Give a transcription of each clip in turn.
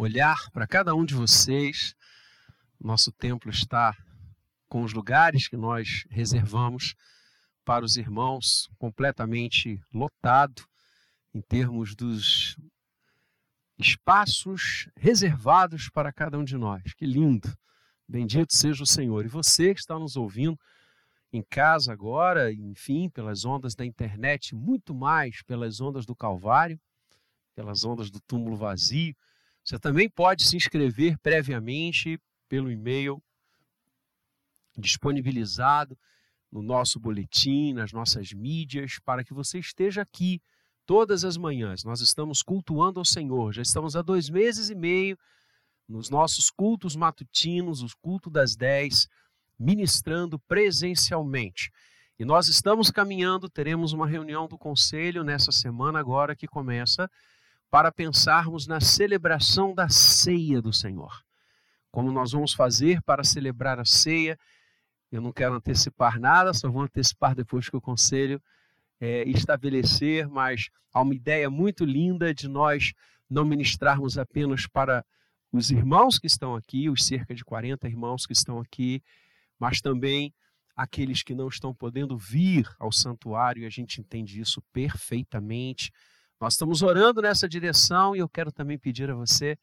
olhar para cada um de vocês. Nosso templo está com os lugares que nós reservamos para os irmãos completamente lotado em termos dos espaços reservados para cada um de nós. Que lindo! Bendito seja o Senhor. E você que está nos ouvindo em casa agora, enfim, pelas ondas da internet, muito mais pelas ondas do Calvário, pelas ondas do túmulo vazio. Você também pode se inscrever previamente pelo e-mail disponibilizado no nosso boletim, nas nossas mídias, para que você esteja aqui todas as manhãs. Nós estamos cultuando ao Senhor, já estamos há dois meses e meio nos nossos cultos matutinos, o culto das dez, ministrando presencialmente. E nós estamos caminhando, teremos uma reunião do conselho nessa semana agora que começa, para pensarmos na celebração da ceia do Senhor. Como nós vamos fazer para celebrar a ceia? Eu não quero antecipar nada, só vou antecipar depois que o conselho é, estabelecer, mas há uma ideia muito linda de nós não ministrarmos apenas para os irmãos que estão aqui, os cerca de 40 irmãos que estão aqui, mas também aqueles que não estão podendo vir ao santuário, e a gente entende isso perfeitamente. Nós estamos orando nessa direção e eu quero também pedir a você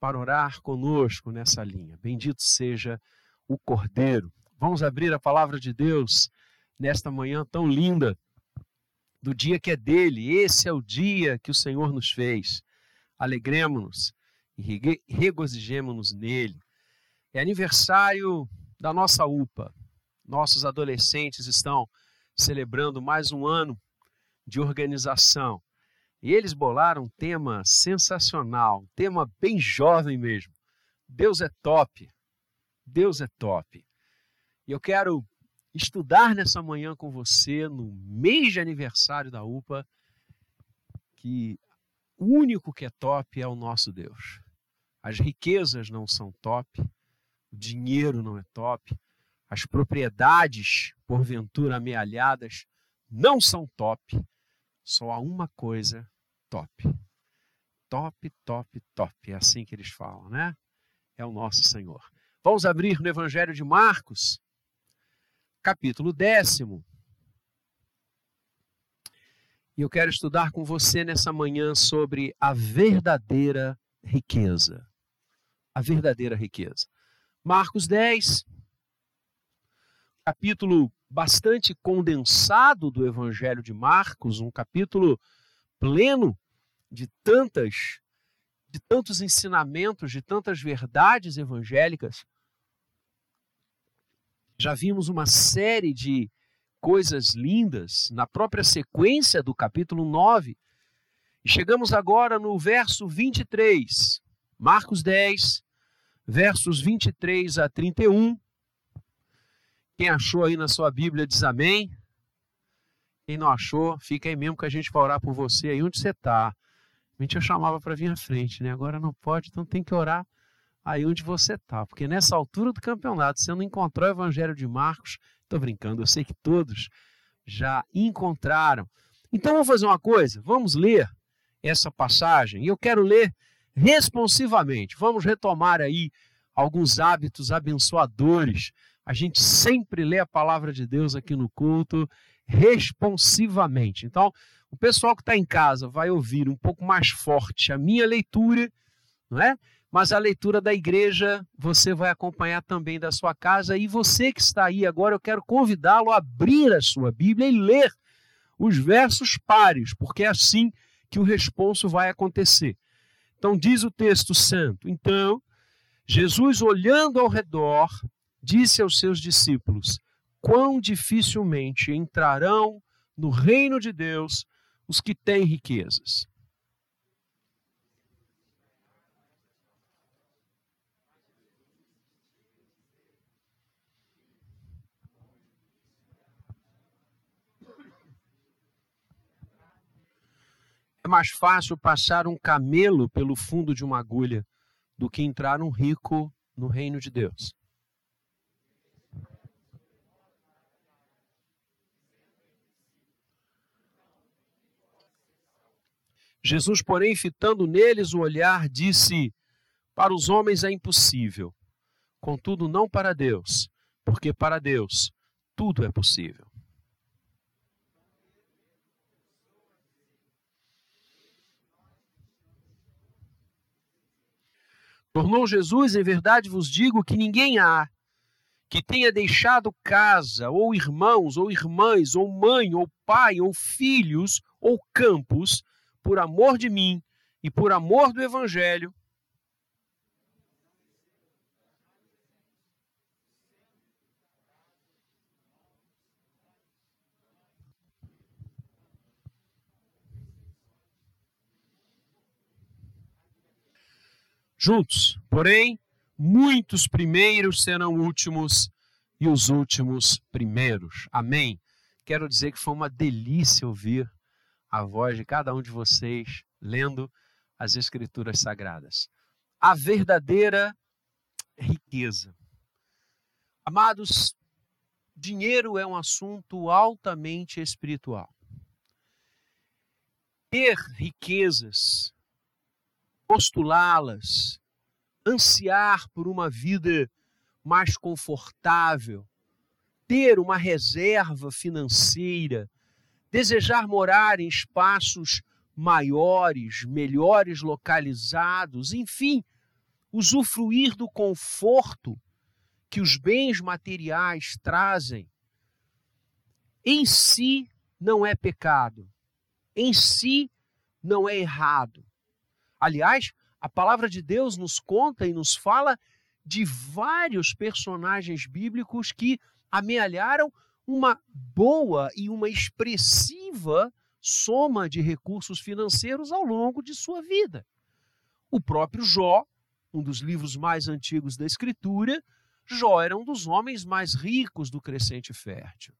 para orar conosco nessa linha. Bendito seja o Cordeiro. Vamos abrir a palavra de Deus nesta manhã tão linda, do dia que é dele. Esse é o dia que o Senhor nos fez. Alegremos-nos e regozijemos-nos nele. É aniversário da nossa UPA. Nossos adolescentes estão celebrando mais um ano de organização. E eles bolaram um tema sensacional, um tema bem jovem mesmo. Deus é top. Deus é top. E eu quero estudar nessa manhã com você, no mês de aniversário da UPA, que o único que é top é o nosso Deus. As riquezas não são top, o dinheiro não é top, as propriedades, porventura amealhadas, não são top. Só há uma coisa top. Top, top, top. É assim que eles falam, né? É o nosso Senhor. Vamos abrir no Evangelho de Marcos, capítulo décimo. E eu quero estudar com você nessa manhã sobre a verdadeira riqueza. A verdadeira riqueza. Marcos 10, capítulo bastante condensado do Evangelho de Marcos, um capítulo pleno de tantas de tantos ensinamentos, de tantas verdades evangélicas. Já vimos uma série de coisas lindas na própria sequência do capítulo 9. E chegamos agora no verso 23, Marcos 10, versos 23 a 31. Quem achou aí na sua Bíblia diz amém. Quem não achou, fica aí mesmo que a gente vai orar por você aí onde você está. A gente eu chamava para vir à frente, né? Agora não pode, então tem que orar aí onde você está. Porque nessa altura do campeonato, você não encontrou o Evangelho de Marcos. Estou brincando, eu sei que todos já encontraram. Então vamos fazer uma coisa, vamos ler essa passagem. E eu quero ler responsivamente. Vamos retomar aí alguns hábitos abençoadores. A gente sempre lê a palavra de Deus aqui no culto responsivamente. Então, o pessoal que está em casa vai ouvir um pouco mais forte a minha leitura, não é? Mas a leitura da igreja você vai acompanhar também da sua casa. E você que está aí agora, eu quero convidá-lo a abrir a sua Bíblia e ler os versos pares, porque é assim que o responso vai acontecer. Então, diz o texto santo: Então, Jesus, olhando ao redor, disse aos seus discípulos: Quão dificilmente entrarão no reino de Deus os que têm riquezas. É mais fácil passar um camelo pelo fundo de uma agulha do que entrar um rico no reino de Deus. Jesus, porém, fitando neles o olhar, disse: Para os homens é impossível, contudo, não para Deus, porque para Deus tudo é possível. Tornou Jesus, em verdade vos digo, que ninguém há que tenha deixado casa, ou irmãos, ou irmãs, ou mãe, ou pai, ou filhos, ou campos, por amor de mim e por amor do Evangelho, juntos. Porém, muitos primeiros serão últimos e os últimos primeiros. Amém. Quero dizer que foi uma delícia ouvir a voz de cada um de vocês lendo as Escrituras Sagradas. A verdadeira riqueza. Amados, dinheiro é um assunto altamente espiritual. Ter riquezas postulá-las, ansiar por uma vida mais confortável, ter uma reserva financeira, desejar morar em espaços maiores, melhores localizados, enfim, usufruir do conforto que os bens materiais trazem, em si não é pecado, em si não é errado. Aliás, a palavra de Deus nos conta e nos fala de vários personagens bíblicos que amealharam uma boa e uma expressiva soma de recursos financeiros ao longo de sua vida. O próprio Jó, um dos livros mais antigos da Escritura, Jó era um dos homens mais ricos do crescente fértil.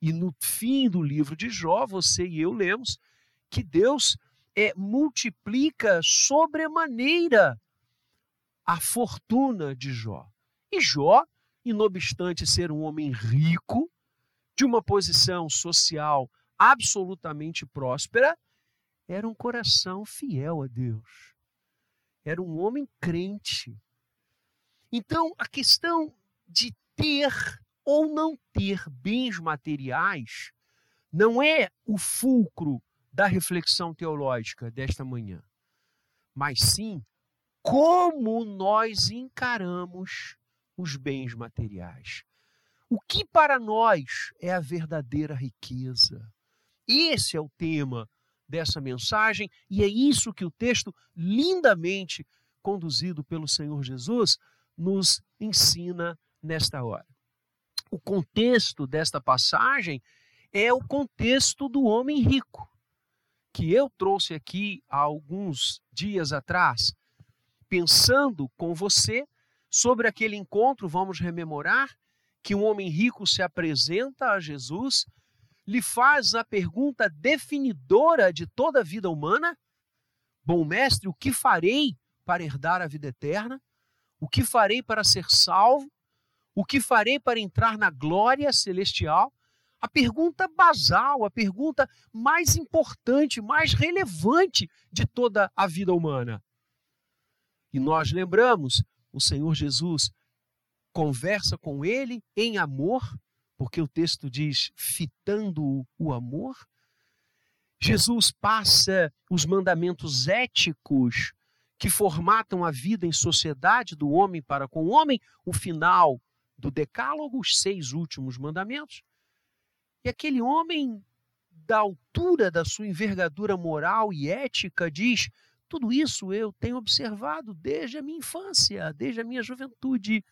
E no fim do livro de Jó, você e eu lemos que Deus é, multiplica sobremaneira a fortuna de Jó. E Jó, inobstante ser um homem rico, de uma posição social absolutamente próspera, era um coração fiel a Deus. Era um homem crente. Então, a questão de ter ou não ter bens materiais não é o fulcro da reflexão teológica desta manhã, mas sim como nós encaramos os bens materiais. O que para nós é a verdadeira riqueza? Esse é o tema dessa mensagem e é isso que o texto, lindamente conduzido pelo Senhor Jesus, nos ensina nesta hora. O contexto desta passagem é o contexto do homem rico que eu trouxe aqui há alguns dias atrás, pensando com você sobre aquele encontro, vamos rememorar que um homem rico se apresenta a Jesus, lhe faz a pergunta definidora de toda a vida humana: Bom mestre, o que farei para herdar a vida eterna? O que farei para ser salvo? O que farei para entrar na glória celestial? a pergunta basal, a pergunta mais importante, mais relevante de toda a vida humana. E nós lembramos, o Senhor Jesus conversa com ele em amor, porque o texto diz fitando o amor. Jesus passa os mandamentos éticos que formatam a vida em sociedade do homem para com o homem, o final do decálogo, os seis últimos mandamentos. E aquele homem, da altura da sua envergadura moral e ética, diz: tudo isso eu tenho observado desde a minha infância, desde a minha juventude.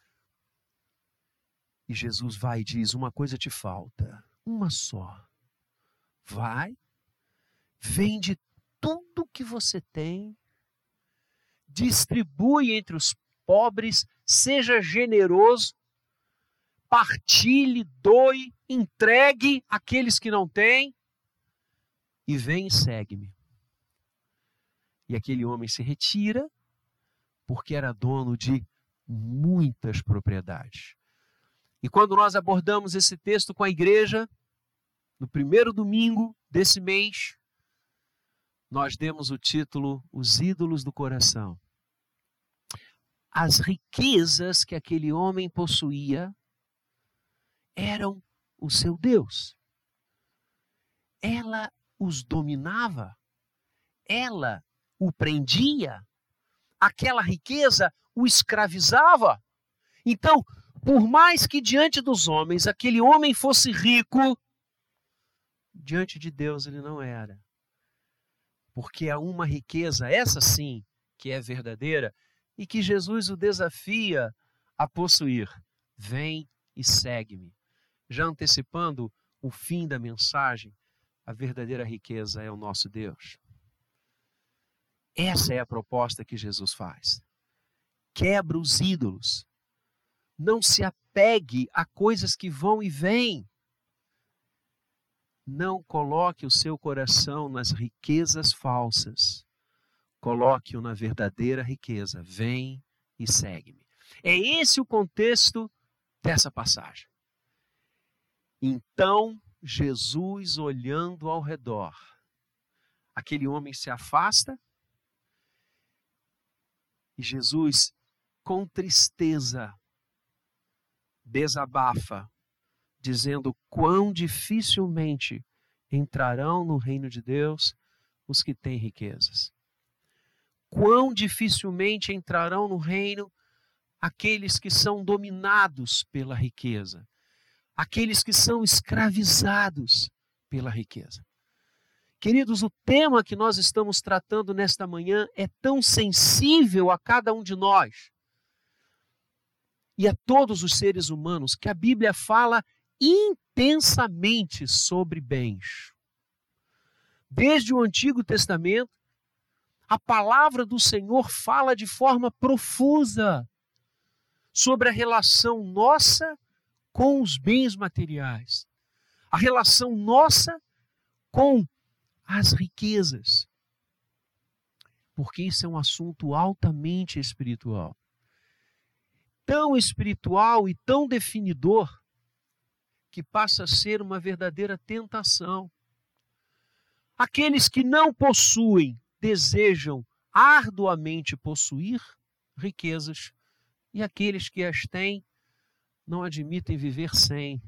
E Jesus vai e diz: Uma coisa te falta, uma só. Vai, vende tudo que você tem, distribui entre os pobres, seja generoso, partilhe, doe, entregue aqueles que não têm e vem e segue-me. E aquele homem se retira porque era dono de muitas propriedades. E quando nós abordamos esse texto com a igreja, no primeiro domingo desse mês, nós demos o título Os Ídolos do Coração. as riquezas que aquele homem possuía eram o seu Deus. Ela os dominava, ela o prendia, aquela riqueza o escravizava. Então, por mais que diante dos homens aquele homem fosse rico, diante de Deus ele não era. Porque há uma riqueza, essa sim, que é verdadeira e que Jesus o desafia a possuir. Vem e segue-me. Já antecipando o fim da mensagem, a verdadeira riqueza é o nosso Deus. Essa é a proposta que Jesus faz. Quebra os ídolos. Não se apegue a coisas que vão e vêm. Não coloque o seu coração nas riquezas falsas. Coloque-o na verdadeira riqueza. Vem e segue-me. É esse o contexto dessa passagem. Então, Jesus olhando ao redor, aquele homem se afasta e Jesus, com tristeza, desabafa, dizendo quão dificilmente entrarão no reino de Deus os que têm riquezas. Quão dificilmente entrarão no reino aqueles que são dominados pela riqueza, aqueles que são escravizados pela riqueza. Queridos, o tema que nós estamos tratando nesta manhã é tão sensível a cada um de nós e a todos os seres humanos que a Bíblia fala intensamente sobre bens. Desde o Antigo Testamento, a palavra do Senhor fala de forma profusa sobre a relação nossa com os bens materiais, a relação nossa com as riquezas. Porque isso é um assunto altamente espiritual. Tão espiritual e tão definidor que passa a ser uma verdadeira tentação. Aqueles que não possuem desejam arduamente possuir riquezas, e aqueles que as têm não admitem viver sem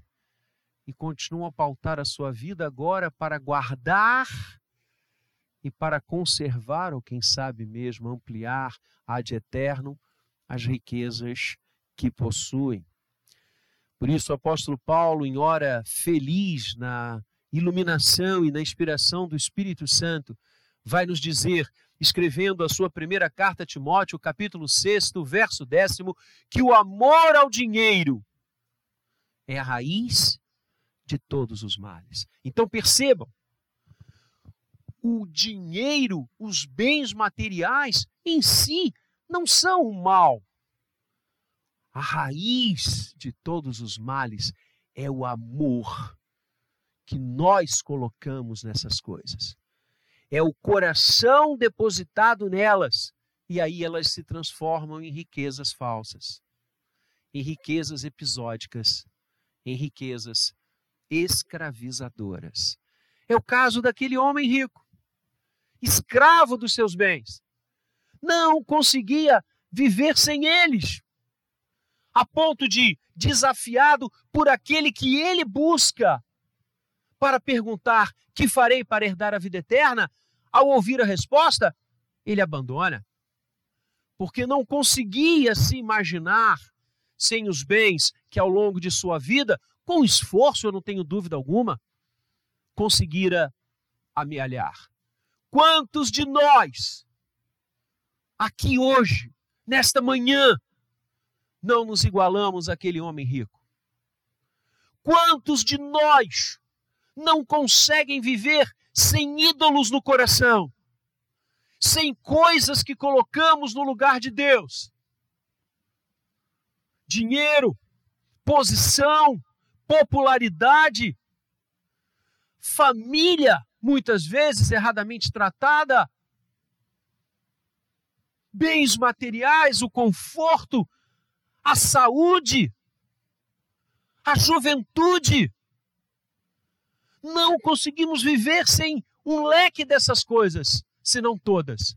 e continuam a pautar a sua vida agora para guardar e para conservar, ou quem sabe mesmo ampliar ad eterno, as riquezas que possuem. Por isso, o apóstolo Paulo, em hora feliz na iluminação e na inspiração do Espírito Santo, vai nos dizer, escrevendo a sua primeira carta a Timóteo, capítulo 6, verso décimo, que o amor ao dinheiro é a raiz de todos os males. Então percebam, o dinheiro, os bens materiais em si não são o mal. A raiz de todos os males é o amor que nós colocamos nessas coisas. É o coração depositado nelas. E aí elas se transformam em riquezas falsas, em riquezas episódicas, em riquezas escravizadoras. É o caso daquele homem rico, escravo dos seus bens. Não conseguia viver sem eles, a ponto de, desafiado por aquele que ele busca, para perguntar: que farei para herdar a vida eterna? Ao ouvir a resposta, ele abandona, porque não conseguia se imaginar sem os bens que ao longo de sua vida com esforço, eu não tenho dúvida alguma, conseguira amealhar. Quantos de nós, aqui hoje, nesta manhã, não nos igualamos àquele homem rico? Quantos de nós não conseguem viver sem ídolos no coração, sem coisas que colocamos no lugar de Deus? Dinheiro, posição, popularidade, família, muitas vezes erradamente tratada, bens materiais, o conforto, a saúde, a juventude. Não conseguimos viver sem um leque dessas coisas, se não todas.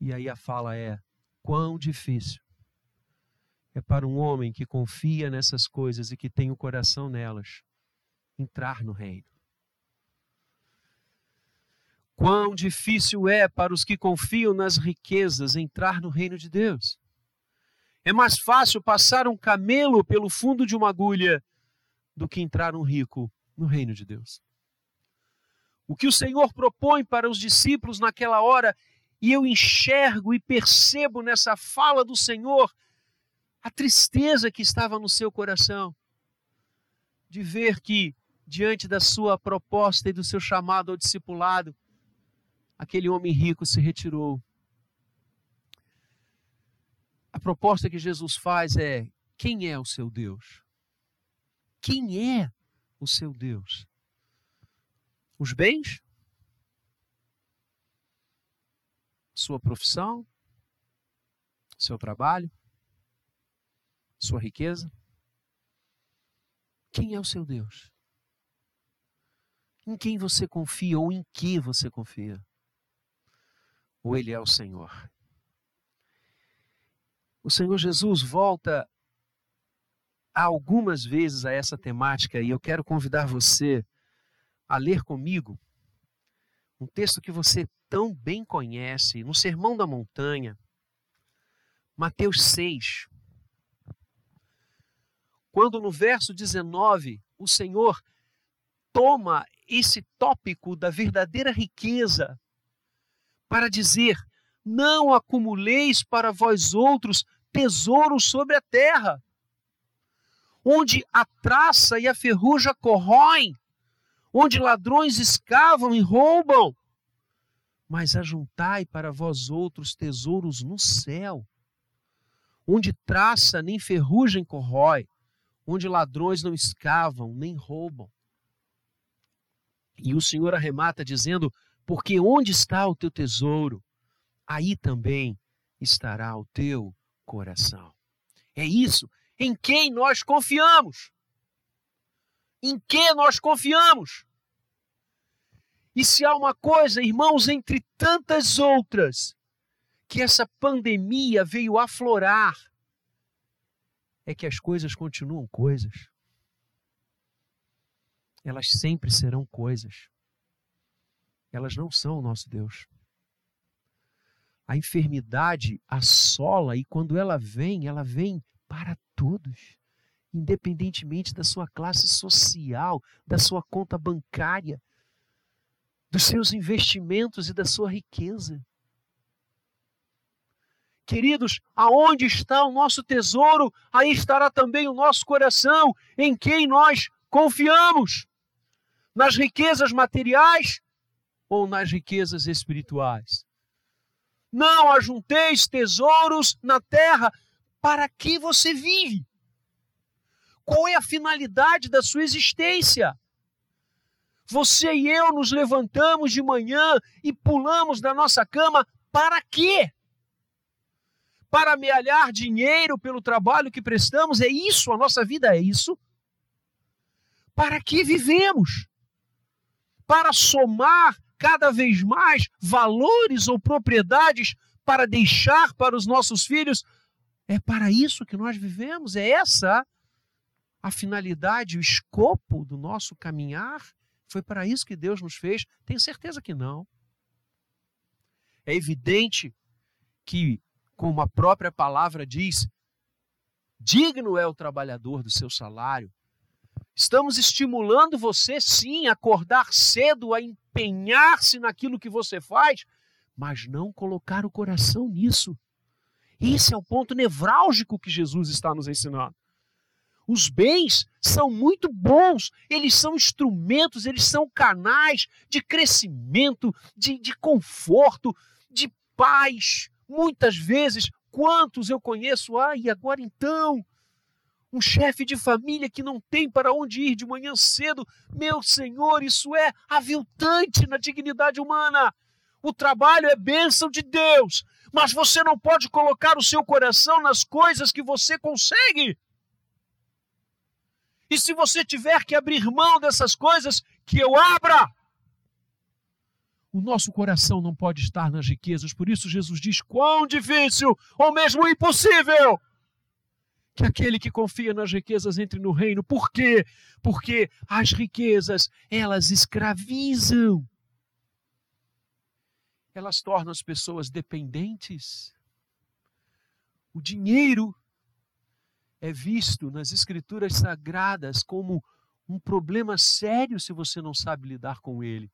E aí a fala é: quão difícil é para um homem que confia nessas coisas e que tem o coração nelas entrar no reino. Quão difícil é para os que confiam nas riquezas entrar no reino de Deus. É mais fácil passar um camelo pelo fundo de uma agulha do que entrar um rico no reino de Deus. O que o Senhor propõe para os discípulos naquela hora, e eu enxergo e percebo nessa fala do Senhor a tristeza que estava no seu coração de ver que, diante da sua proposta e do seu chamado ao discipulado, aquele homem rico se retirou. A proposta que Jesus faz é: quem é o seu Deus? Quem é o seu Deus? Os bens? Sua profissão? Seu trabalho? Sua riqueza? Quem é o seu Deus? Em quem você confia ou em que você confia? ou ele é o Senhor. O Senhor Jesus volta algumas vezes a essa temática e eu quero convidar você a ler comigo um texto que você tão bem conhece, no Sermão da Montanha, Mateus 6. Quando no verso 19 o Senhor toma esse tópico da verdadeira riqueza para dizer: Não acumuleis para vós outros tesouros sobre a terra, onde a traça e a ferrugem corroem, onde ladrões escavam e roubam, mas ajuntai para vós outros tesouros no céu, onde traça nem ferrugem corrói, onde ladrões não escavam nem roubam. E o Senhor arremata dizendo: porque onde está o teu tesouro, aí também estará o teu coração. É isso em quem nós confiamos. Em que nós confiamos. E se há uma coisa, irmãos, entre tantas outras, que essa pandemia veio aflorar, é que as coisas continuam coisas. Elas sempre serão coisas elas não são o nosso Deus. A enfermidade assola e quando ela vem, ela vem para todos, independentemente da sua classe social, da sua conta bancária, dos seus investimentos e da sua riqueza. Queridos, aonde está o nosso tesouro, aí estará também o nosso coração, em quem nós confiamos. Nas riquezas materiais ou nas riquezas espirituais. Não ajunteis tesouros na terra para que você vive. Qual é a finalidade da sua existência? Você e eu nos levantamos de manhã e pulamos da nossa cama para quê? Para amealhar dinheiro pelo trabalho que prestamos? É isso? A nossa vida é isso? Para que vivemos? Para somar cada vez mais valores ou propriedades para deixar para os nossos filhos. É para isso que nós vivemos, é essa a finalidade, o escopo do nosso caminhar. Foi para isso que Deus nos fez? Tenho certeza que não. É evidente que, como a própria palavra diz, digno é o trabalhador do seu salário. Estamos estimulando você, sim, a acordar cedo, a empenhar-se naquilo que você faz, mas não colocar o coração nisso. Esse é o ponto nevrálgico que Jesus está nos ensinando. Os bens são muito bons, eles são instrumentos, eles são canais de crescimento, de, de conforto, de paz. Muitas vezes, quantos eu conheço, ah, e agora então? Um chefe de família que não tem para onde ir de manhã cedo. Meu Senhor, isso é aviltante na dignidade humana. O trabalho é bênção de Deus, mas você não pode colocar o seu coração nas coisas que você consegue. E se você tiver que abrir mão dessas coisas, que eu abra. o nosso coração não pode estar nas riquezas. Por isso, Jesus diz: quão difícil, ou mesmo impossível, que aquele que confia nas riquezas entre no reino. Por quê? Porque as riquezas, elas escravizam. Elas tornam as pessoas dependentes. O dinheiro é visto nas escrituras sagradas como um problema sério se você não sabe lidar com ele.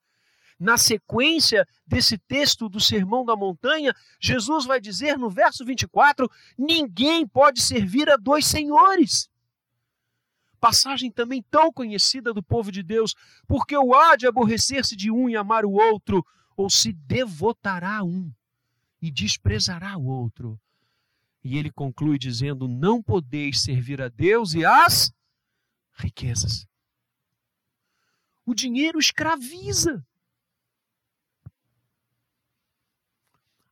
Na sequência desse texto do Sermão da Montanha, Jesus vai dizer no verso 24: ninguém pode servir a dois senhores. Passagem também tão conhecida do povo de Deus, porque o há de aborrecer-se de um e amar o outro, ou se devotará a um e desprezará o outro. E ele conclui dizendo: Não podeis servir a Deus e às riquezas. O dinheiro escraviza.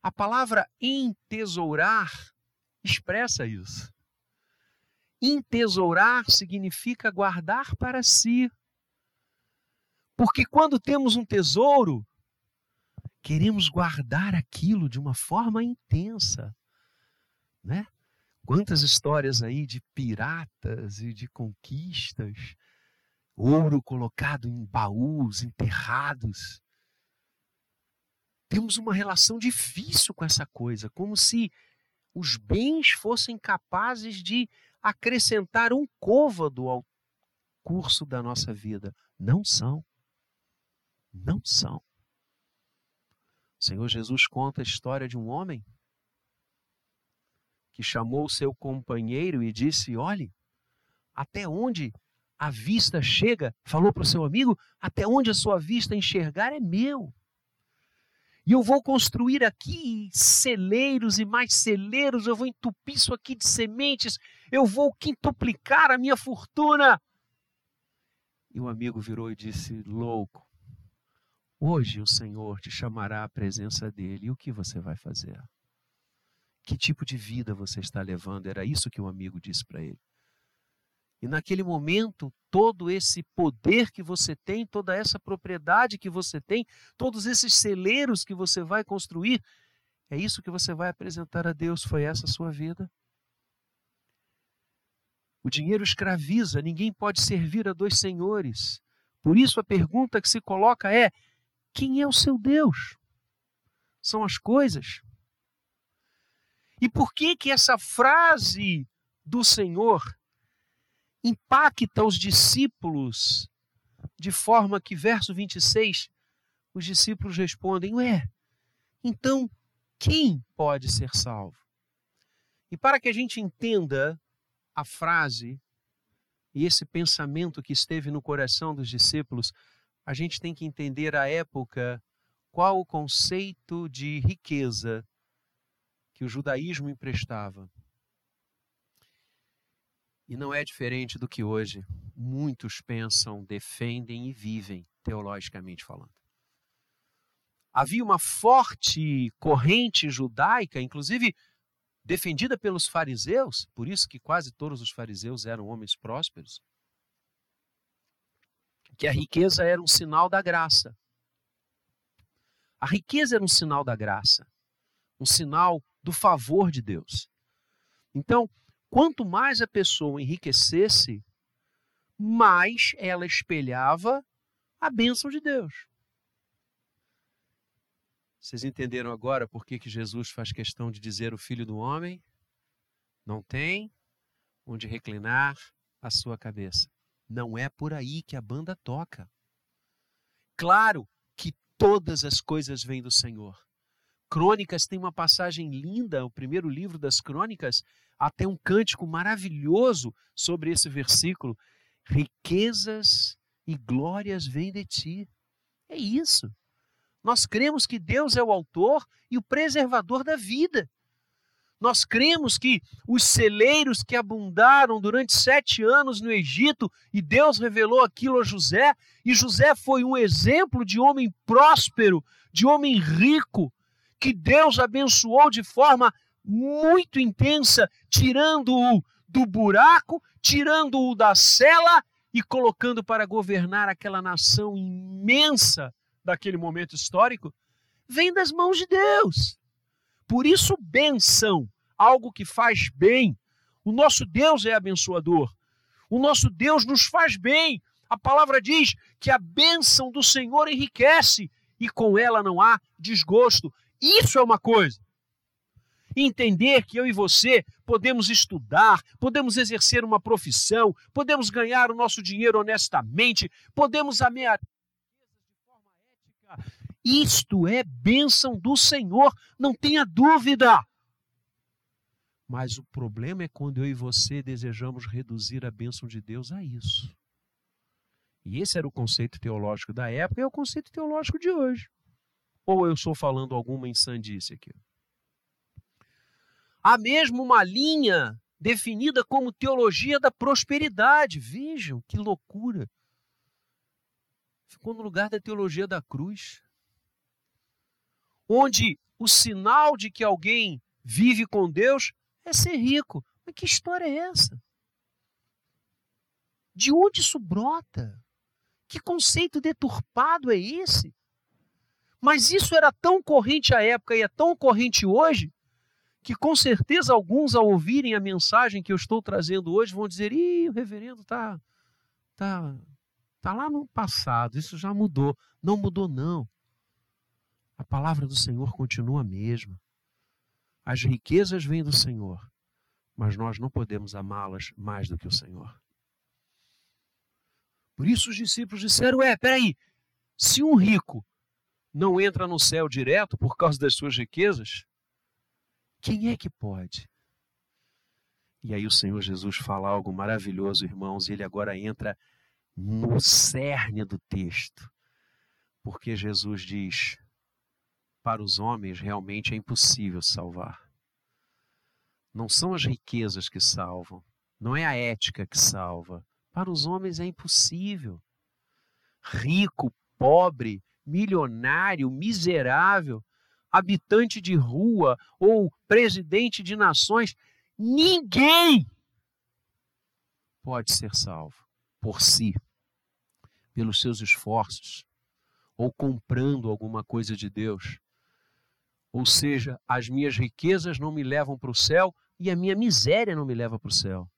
A palavra entesourar expressa isso. Entesourar significa guardar para si. Porque quando temos um tesouro, queremos guardar aquilo de uma forma intensa, né? Quantas histórias aí de piratas e de conquistas, ouro colocado em baús, enterrados, temos uma relação difícil com essa coisa, como se os bens fossem capazes de acrescentar um côvado ao curso da nossa vida. Não são. Não são. O Senhor Jesus conta a história de um homem que chamou seu companheiro e disse: Olhe, até onde a vista chega, falou para o seu amigo: até onde a sua vista enxergar é meu. E eu vou construir aqui celeiros e mais celeiros, eu vou entupir isso aqui de sementes, eu vou quintuplicar a minha fortuna. E o amigo virou e disse: Louco, hoje o Senhor te chamará à presença dele, e o que você vai fazer? Que tipo de vida você está levando? Era isso que o amigo disse para ele. E naquele momento, todo esse poder que você tem, toda essa propriedade que você tem, todos esses celeiros que você vai construir, é isso que você vai apresentar a Deus. Foi essa a sua vida? O dinheiro escraviza, ninguém pode servir a dois senhores. Por isso a pergunta que se coloca é: quem é o seu Deus? São as coisas. E por que que essa frase do Senhor impacta os discípulos de forma que, verso 26, os discípulos respondem: Ué, então quem pode ser salvo? E para que a gente entenda a frase e esse pensamento que esteve no coração dos discípulos, a gente tem que entender a época, qual o conceito de riqueza que o judaísmo emprestava. E não é diferente do que hoje muitos pensam, defendem e vivem, teologicamente falando. Havia uma forte corrente judaica, inclusive defendida pelos fariseus, por isso que quase todos os fariseus eram homens prósperos, que a riqueza era um sinal da graça. A riqueza era um sinal da graça, um sinal do favor de Deus. Então, Quanto mais a pessoa enriquecesse, mais ela espelhava a bênção de Deus. Vocês entenderam agora por que, que Jesus faz questão de dizer o filho do homem não tem onde reclinar a sua cabeça? Não é por aí que a banda toca. Claro que todas as coisas vêm do Senhor. Crônicas tem uma passagem linda, o primeiro livro das Crônicas, até um cântico maravilhoso sobre esse versículo. Riquezas e glórias vêm de ti. É isso. Nós cremos que Deus é o autor e o preservador da vida. Nós cremos que os celeiros que abundaram durante sete anos no Egito e Deus revelou aquilo a José, e José foi um exemplo de homem próspero, de homem rico, que Deus abençoou de forma muito intensa, tirando-o do buraco, tirando-o da cela e colocando para governar aquela nação imensa daquele momento histórico. vem das mãos de Deus. Por isso, benção, algo que faz bem. O nosso Deus é abençoador. O nosso Deus nos faz bem. A palavra diz que a bênção do Senhor enriquece e com ela não há desgosto. Isso é uma coisa. Entender que eu e você podemos estudar, podemos exercer uma profissão, podemos ganhar o nosso dinheiro honestamente, podemos ameaçar de forma ética. Isto é bênção do Senhor, não tenha dúvida. Mas o problema é quando eu e você desejamos reduzir a bênção de Deus a isso. E esse era o conceito teológico da época e é o conceito teológico de hoje. Ou eu estou falando alguma insandice aqui? Há mesmo uma linha definida como teologia da prosperidade. Vejam que loucura. Ficou no lugar da teologia da cruz. Onde o sinal de que alguém vive com Deus é ser rico. Mas que história é essa? De onde isso brota? Que conceito deturpado é esse? Mas isso era tão corrente à época e é tão corrente hoje que com certeza alguns ao ouvirem a mensagem que eu estou trazendo hoje vão dizer: "Ih, o reverendo tá tá tá lá no passado, isso já mudou". Não mudou não. A palavra do Senhor continua a mesma. As riquezas vêm do Senhor, mas nós não podemos amá-las mais do que o Senhor. Por isso os discípulos disseram: "É, peraí, se um rico não entra no céu direto por causa das suas riquezas, quem é que pode? E aí o Senhor Jesus fala algo maravilhoso, irmãos, e ele agora entra no cerne do texto. Porque Jesus diz: para os homens realmente é impossível salvar. Não são as riquezas que salvam, não é a ética que salva. Para os homens é impossível. Rico, pobre, milionário, miserável, habitante de rua ou presidente de nações, ninguém pode ser salvo por si, pelos seus esforços, ou comprando alguma coisa de Deus. Ou seja, as minhas riquezas não me levam para o céu e a minha miséria não me leva para o céu.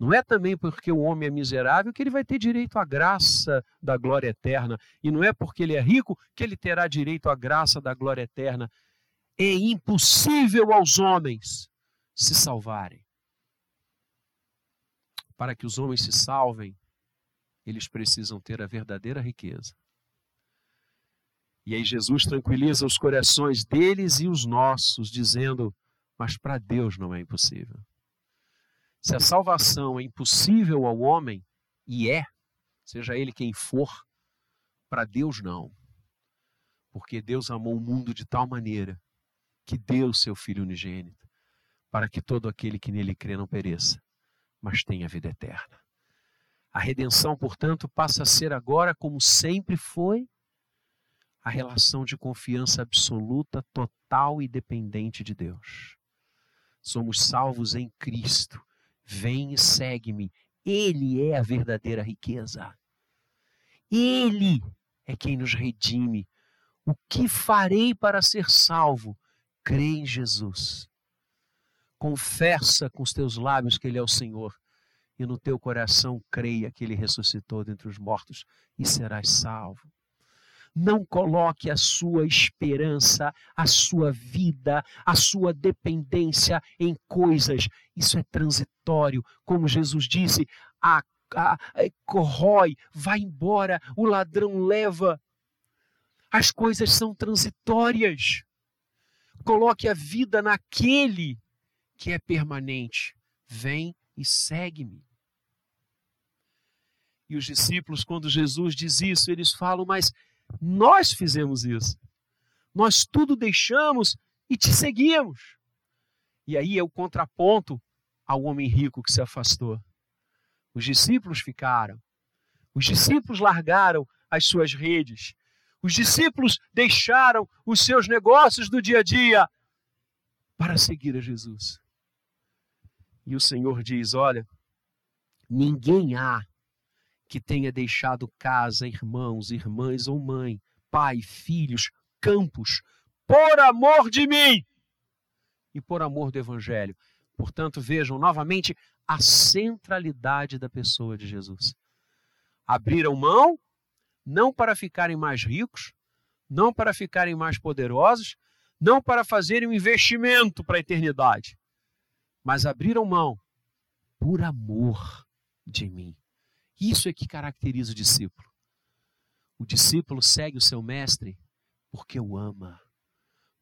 Não é também porque o homem é miserável que ele vai ter direito à graça da glória eterna. E não é porque ele é rico que ele terá direito à graça da glória eterna. É impossível aos homens se salvarem. Para que os homens se salvem, eles precisam ter a verdadeira riqueza. E aí Jesus tranquiliza os corações deles e os nossos, dizendo: Mas para Deus não é impossível. Se a salvação é impossível ao homem, e é, seja ele quem for, para Deus não. Porque Deus amou o mundo de tal maneira que deu seu Filho unigênito, para que todo aquele que nele crê não pereça, mas tenha vida eterna. A redenção, portanto, passa a ser agora, como sempre foi, a relação de confiança absoluta, total e dependente de Deus. Somos salvos em Cristo Vem e segue-me. Ele é a verdadeira riqueza. Ele é quem nos redime. O que farei para ser salvo? Crê em Jesus. Confessa com os teus lábios que Ele é o Senhor e no teu coração creia que Ele ressuscitou dentre os mortos e serás salvo. Não coloque a sua esperança, a sua vida, a sua dependência em coisas. Isso é transitório. Como Jesus disse, a, a, a, corrói, vai embora, o ladrão leva. As coisas são transitórias. Coloque a vida naquele que é permanente. Vem e segue-me. E os discípulos, quando Jesus diz isso, eles falam, mas nós fizemos isso. Nós tudo deixamos e te seguimos. E aí é o contraponto ao homem rico que se afastou. Os discípulos ficaram. Os discípulos largaram as suas redes. Os discípulos deixaram os seus negócios do dia a dia para seguir a Jesus. E o Senhor diz: Olha, ninguém há que tenha deixado casa, irmãos, irmãs ou mãe, pai, filhos, campos, por amor de mim e por amor do Evangelho. Portanto, vejam novamente a centralidade da pessoa de Jesus. Abriram mão, não para ficarem mais ricos, não para ficarem mais poderosos, não para fazerem um investimento para a eternidade, mas abriram mão por amor de mim. Isso é que caracteriza o discípulo. O discípulo segue o seu mestre porque o ama.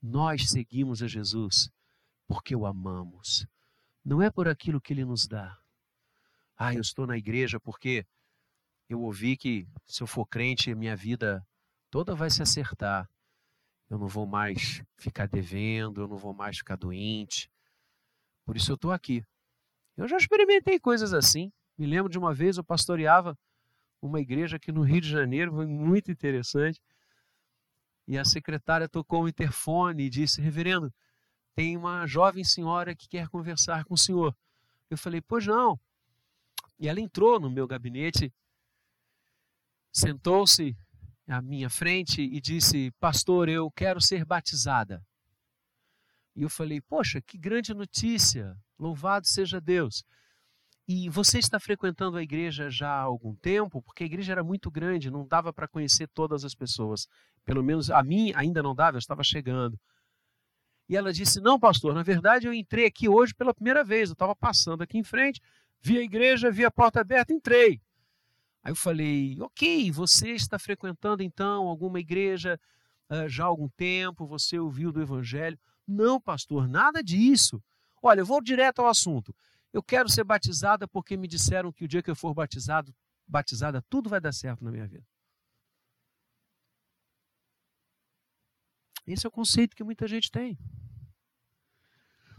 Nós seguimos a Jesus porque o amamos. Não é por aquilo que ele nos dá. Ah, eu estou na igreja porque eu ouvi que se eu for crente, minha vida toda vai se acertar. Eu não vou mais ficar devendo, eu não vou mais ficar doente. Por isso eu estou aqui. Eu já experimentei coisas assim. Me lembro de uma vez eu pastoreava uma igreja aqui no Rio de Janeiro, foi muito interessante. E a secretária tocou o interfone e disse: Reverendo, tem uma jovem senhora que quer conversar com o senhor. Eu falei: Pois não. E ela entrou no meu gabinete, sentou-se à minha frente e disse: Pastor, eu quero ser batizada. E eu falei: Poxa, que grande notícia! Louvado seja Deus. E você está frequentando a igreja já há algum tempo? Porque a igreja era muito grande, não dava para conhecer todas as pessoas. Pelo menos a mim ainda não dava, eu estava chegando. E ela disse: Não, pastor, na verdade eu entrei aqui hoje pela primeira vez. Eu estava passando aqui em frente, vi a igreja, vi a porta aberta, entrei. Aí eu falei: Ok, você está frequentando então alguma igreja já há algum tempo? Você ouviu do evangelho? Não, pastor, nada disso. Olha, eu vou direto ao assunto. Eu quero ser batizada porque me disseram que o dia que eu for batizado, batizada, tudo vai dar certo na minha vida. Esse é o conceito que muita gente tem.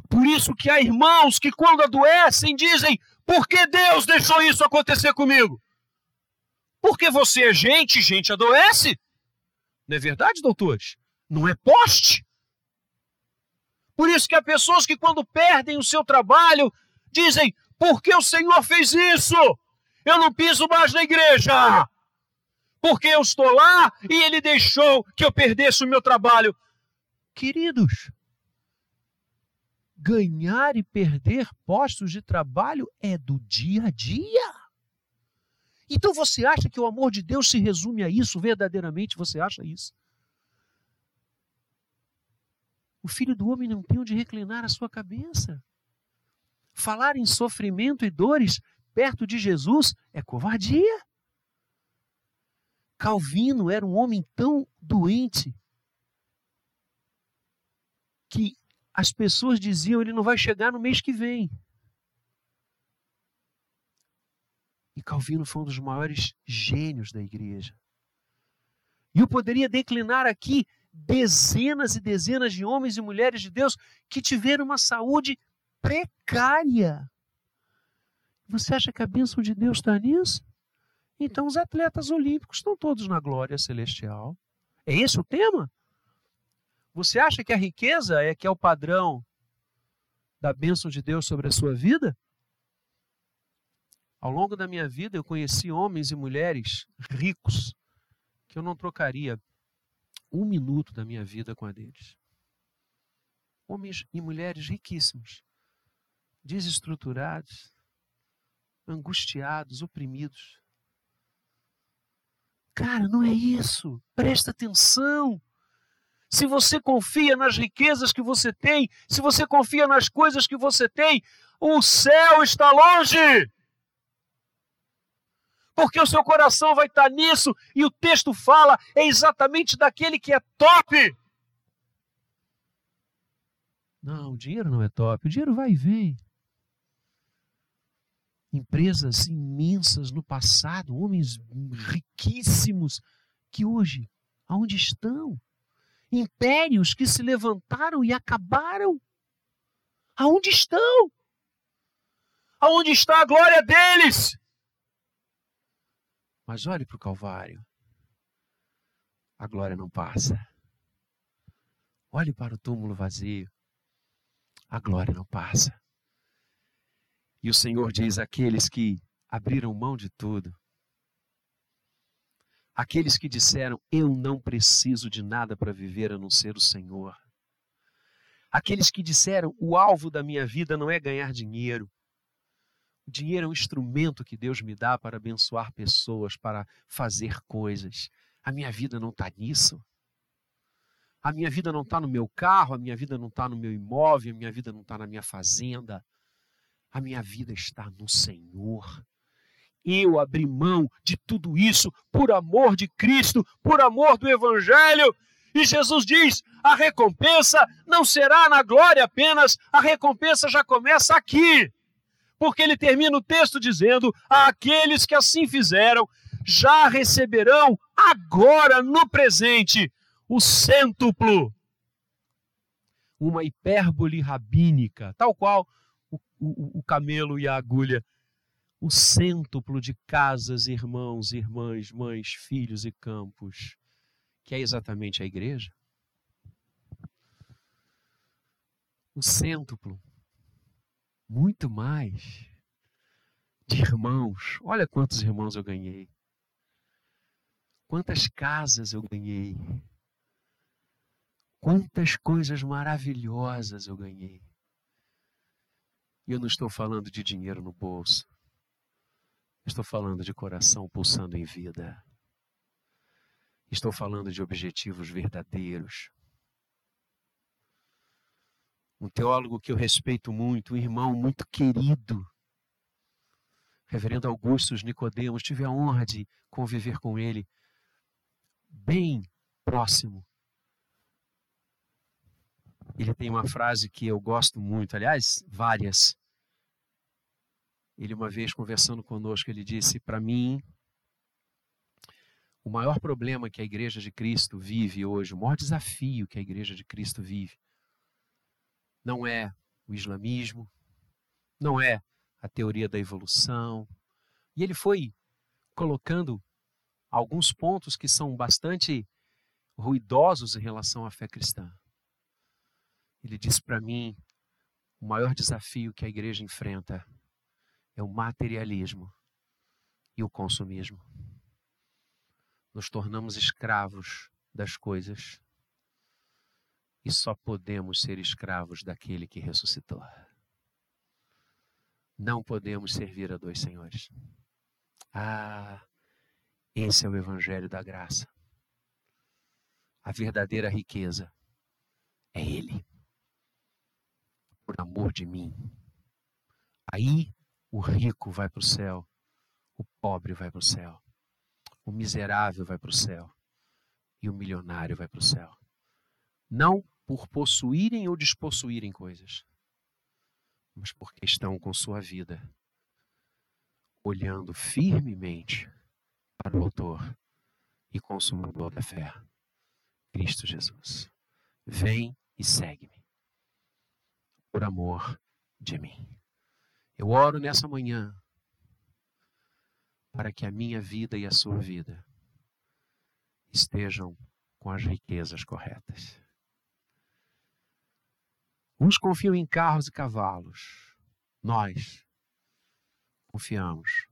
Por isso que há irmãos que quando adoecem dizem: "Por que Deus deixou isso acontecer comigo?" Porque você é gente, gente adoece. Não é verdade, doutores? Não é poste. Por isso que há pessoas que quando perdem o seu trabalho, dizem: por que o Senhor fez isso? Eu não piso mais na igreja. Porque eu estou lá e ele deixou que eu perdesse o meu trabalho. Queridos, ganhar e perder postos de trabalho é do dia a dia. Então você acha que o amor de Deus se resume a isso? Verdadeiramente você acha isso? O filho do homem não tem onde reclinar a sua cabeça. Falar em sofrimento e dores perto de Jesus é covardia. Calvino era um homem tão doente que as pessoas diziam ele não vai chegar no mês que vem. E Calvino foi um dos maiores gênios da igreja. E eu poderia declinar aqui dezenas e dezenas de homens e mulheres de Deus que tiveram uma saúde precária. Você acha que a bênção de Deus está nisso? Então os atletas olímpicos estão todos na glória celestial. É esse o tema? Você acha que a riqueza é que é o padrão da bênção de Deus sobre a sua vida? Ao longo da minha vida eu conheci homens e mulheres ricos que eu não trocaria um minuto da minha vida com a deles. Homens e mulheres riquíssimos, desestruturados, angustiados, oprimidos. Cara, não é isso. Presta atenção. Se você confia nas riquezas que você tem, se você confia nas coisas que você tem, o céu está longe. Porque o seu coração vai estar nisso e o texto fala é exatamente daquele que é top. Não, o dinheiro não é top, o dinheiro vai e vem empresas imensas no passado, homens riquíssimos, que hoje, aonde estão? Impérios que se levantaram e acabaram. Aonde estão? Aonde está a glória deles? Mas olhe para o Calvário. A glória não passa. Olhe para o túmulo vazio. A glória não passa. E o Senhor diz: aqueles que abriram mão de tudo, Aqueles que disseram: Eu não preciso de nada para viver a não ser o Senhor. Aqueles que disseram: O alvo da minha vida não é ganhar dinheiro. O dinheiro é um instrumento que Deus me dá para abençoar pessoas, para fazer coisas. A minha vida não está nisso. A minha vida não está no meu carro, a minha vida não está no meu imóvel, a minha vida não está na minha fazenda. A minha vida está no Senhor. Eu abri mão de tudo isso por amor de Cristo, por amor do Evangelho. E Jesus diz: a recompensa não será na glória apenas, a recompensa já começa aqui. Porque ele termina o texto dizendo: aqueles que assim fizeram já receberão agora no presente o cêntuplo. Uma hipérbole rabínica, tal qual o, o, camelo e a agulha. O cêntuplo de casas, irmãos, irmãs, mães, filhos e campos, que é exatamente a igreja. O cêntuplo, muito mais de irmãos. Olha quantos irmãos eu ganhei. Quantas casas eu ganhei. Quantas coisas maravilhosas eu ganhei. E eu não estou falando de dinheiro no bolso. Estou falando de coração pulsando em vida. Estou falando de objetivos verdadeiros. Um teólogo que eu respeito muito, um irmão muito querido, Reverendo Augustus Nicodemos, tive a honra de conviver com ele bem próximo ele tem uma frase que eu gosto muito, aliás, várias. Ele, uma vez conversando conosco, ele disse: Para mim, o maior problema que a Igreja de Cristo vive hoje, o maior desafio que a Igreja de Cristo vive, não é o islamismo, não é a teoria da evolução. E ele foi colocando alguns pontos que são bastante ruidosos em relação à fé cristã. Ele diz para mim: o maior desafio que a igreja enfrenta é o materialismo e o consumismo. Nos tornamos escravos das coisas e só podemos ser escravos daquele que ressuscitou. Não podemos servir a dois senhores. Ah, esse é o Evangelho da graça. A verdadeira riqueza é Ele por amor de mim. Aí o rico vai para o céu, o pobre vai para o céu, o miserável vai para o céu e o milionário vai para o céu. Não por possuírem ou despossuírem coisas, mas porque estão com sua vida olhando firmemente para o Autor e Consumador da fé, Cristo Jesus. Vem e segue-me por amor de mim. Eu oro nessa manhã para que a minha vida e a sua vida estejam com as riquezas corretas. Uns confiam em carros e cavalos, nós confiamos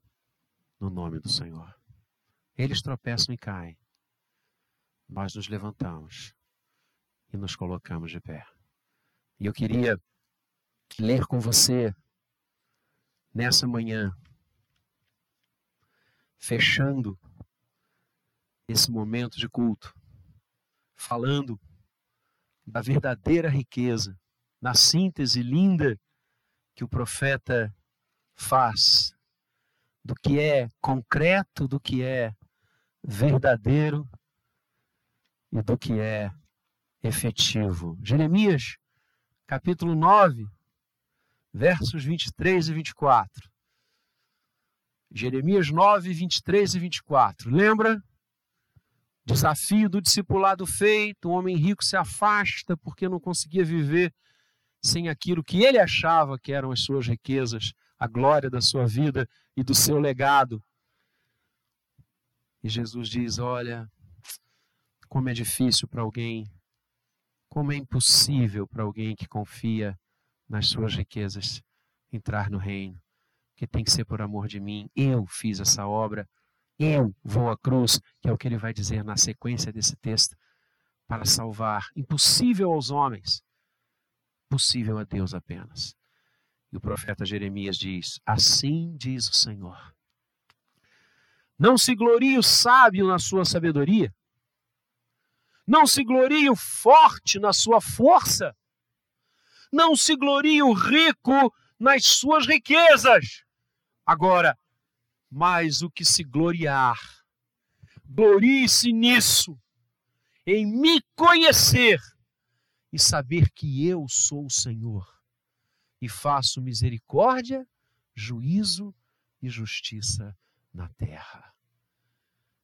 no nome do Senhor. Eles tropeçam e caem, nós nos levantamos e nos colocamos de pé. E eu queria ler com você nessa manhã, fechando esse momento de culto, falando da verdadeira riqueza, na síntese linda que o profeta faz do que é concreto, do que é verdadeiro e do que é efetivo. Jeremias, capítulo 9, versos 23 e 24. Jeremias 9, 23 e 24. Lembra? Desafio do discipulado feito, um homem rico se afasta porque não conseguia viver sem aquilo que ele achava que eram as suas riquezas, a glória da sua vida e do seu legado. E Jesus diz: Olha, como é difícil para alguém, como é impossível para alguém que confia nas suas riquezas, entrar no reino, que tem que ser por amor de mim. Eu fiz essa obra Eu vou à cruz, que é o que ele vai dizer na sequência desse texto, para salvar. Impossível aos homens, possível a Deus apenas. E o profeta Jeremias diz: Assim diz o Senhor. Não se glorie o sábio na sua sabedoria, não se glorie o forte na sua força, não se glorie o rico nas suas riquezas. Agora, mais o que se gloriar, glorie-se nisso, em me conhecer e saber que eu sou o Senhor e faço misericórdia, juízo e justiça na terra.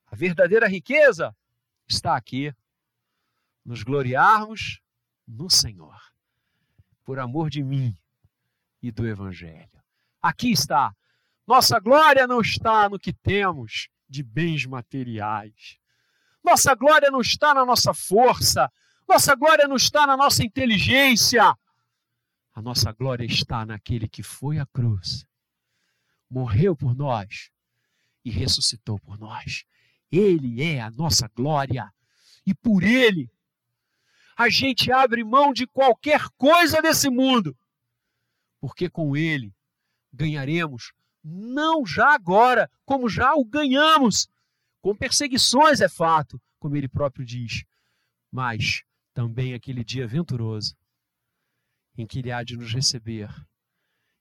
A verdadeira riqueza está aqui, nos gloriarmos no Senhor, por amor de mim e do Evangelho. Aqui está. Nossa glória não está no que temos de bens materiais. Nossa glória não está na nossa força. Nossa glória não está na nossa inteligência. A nossa glória está naquele que foi à cruz, morreu por nós e ressuscitou por nós. Ele é a nossa glória. E por ele a gente abre mão de qualquer coisa desse mundo porque com ele ganharemos, não já agora, como já o ganhamos, com perseguições, é fato, como ele próprio diz, mas também aquele dia venturoso em que ele há de nos receber.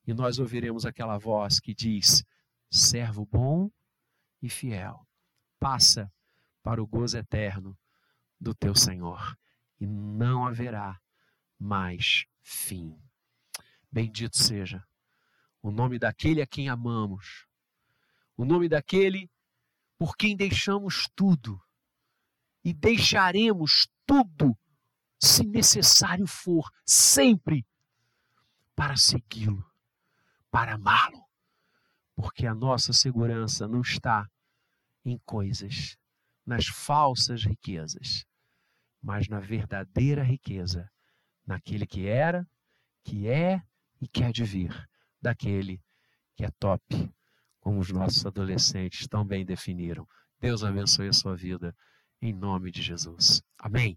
E nós ouviremos aquela voz que diz: servo bom e fiel, passa para o gozo eterno do teu Senhor, e não haverá mais fim. Bendito seja o nome daquele a quem amamos, o nome daquele por quem deixamos tudo e deixaremos tudo, se necessário for, sempre para segui-lo, para amá-lo, porque a nossa segurança não está em coisas, nas falsas riquezas, mas na verdadeira riqueza, naquele que era, que é e que há de vir daquele que é top, como os nossos adolescentes tão bem definiram. Deus abençoe a sua vida, em nome de Jesus. Amém.